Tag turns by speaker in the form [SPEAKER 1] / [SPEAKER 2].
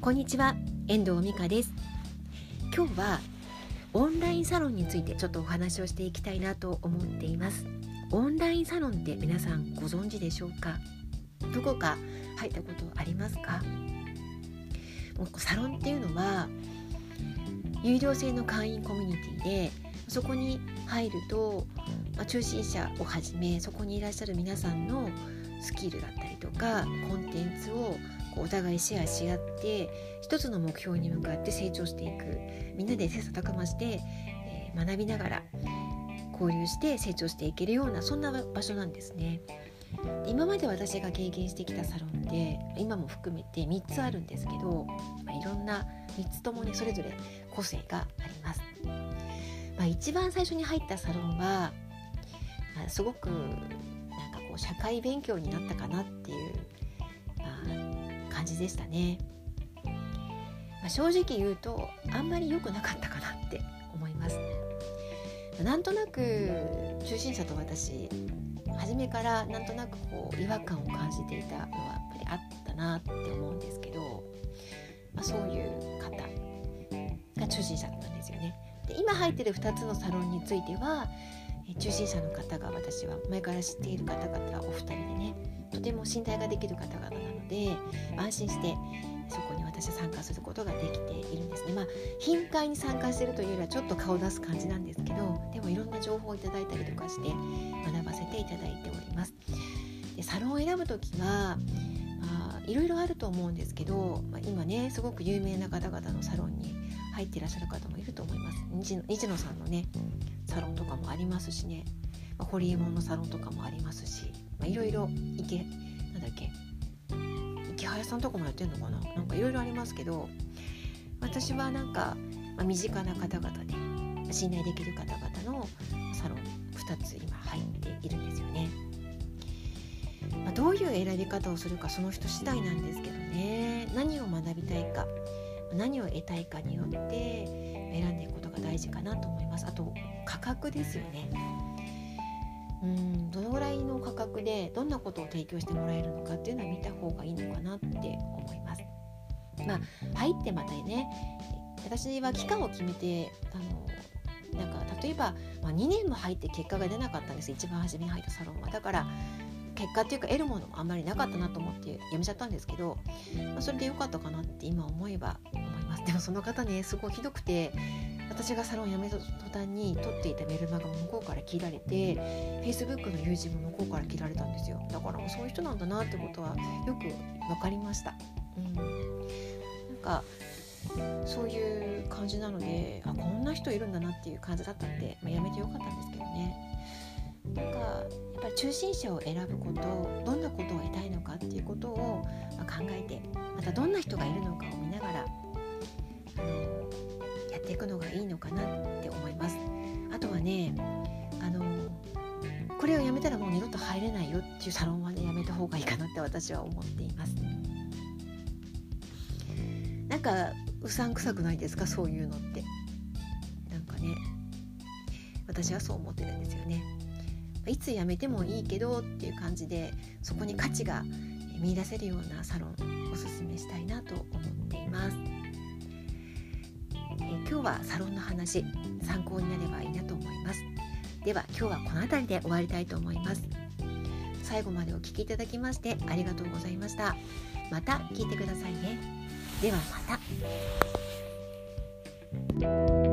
[SPEAKER 1] こんにちは遠藤美香です。今日はオンラインサロンについてちょっとお話をしていきたいなと思っています。オンラインサロンって皆さんご存知でしょうか？どこか入ったことありますか？もうサロンっていうのは有料制の会員コミュニティでそこに入ると、まあ、中心者をはじめそこにいらっしゃる皆さんのスキルだったりとかコンテンツをお互いシェアし合って一つの目標に向かって成長していくみんなで切磋琢磨して、えー、学びながら交流して成長していけるようなそんな場所なんですね。今まで私が経験してきたサロンで今も含めて3つあるんですけど、まあ、いろんな3つともねそれぞれ個性があります。まあ、一番最初に入ったサロンは、まあ、すごくこう社会勉強になったかなっていう、まあ、感じでしたね。まあ、正直言うとあんまり良くなかったかなって思います。なんとなく中心者と私初めからなんとなくこう違和感を感じていたのはやっぱりあったなって思うんですけど、まあ、そういう方が中心者なんですよね。で今入ってる2つのサロンについては中心者の方が私は前から知っている方々お二人でねとても信頼ができる方々なので安心してそこに私は参加することができているんですね。まあ頻回に参加してるというよりはちょっと顔を出す感じなんですけどでもいろんな情報をいただいたりとかして学ばせていただいております。でサロンを選ぶ時はあいろいろあると思うんですけど、まあ、今ねすごく有名な方々のサロンに入っていらっしゃる方もいると思います日野さんのねサロンとかもありますしね、まあ、ホリエモンのサロンとかもありますし、まあ、いろいろ池なんだっけ。池原さんとかもやってんのかな。なんかいろいろありますけど私はなんか、まあ、身近な方々で信頼できる方々のサロン2つ今入っているんですよね。まあ、どういう選び方をするかその人次第なんですけどね。何を学びたいか何を得たいかによって選んでいくことが大事かなと思います。あと価格ですよね。うんどのぐらいの価格でどんなことを提供してもらえるのかっていうのは見た方がいいのかなって思います。まあ入ってまたね私は期間を決めてあのなんか例えば、まあ、2年も入って結果が出なかったんです。一番初めに入ったサロンは。だから結果っていうか得るものもあんまりなかったなと思ってやめちゃったんですけど、まあ、それで良かったかなって今思えば思います。でもその方ねすごいひどくて私がサロン辞めた途端に取っていたメルマガも向こうから切られて Facebook の友人も向こうから切られたんですよ。だからそういう人なんだなってことはよく分かりました、うん、なんかそういう感じなのであこんな人いるんだなっていう感じだったんで、まあ、やめてよかったんですけどね。なんかやっぱり中心者を選ぶことどんなことを得たいのかっていうことを考えてまたどんな人がいるのかを見ながらやっていくのがいいのかなって思います。あとはねあのこれをやめたらもう二度と入れないよっていうサロンはねやめた方がいいかなって私は思っています。なんかうさんくさくないですか？そういうのってなんかね私はそう思ってるんですよね。いつ辞めてもいいけどっていう感じでそこに価値が見いだせるようなサロンおすすめしたいな今日はサロンの話参考になればいいなと思います。では今日はこの辺りで終わりたいと思います。最後までお聴きいただきましてありがとうございました。また聞いてくださいね。ではまた。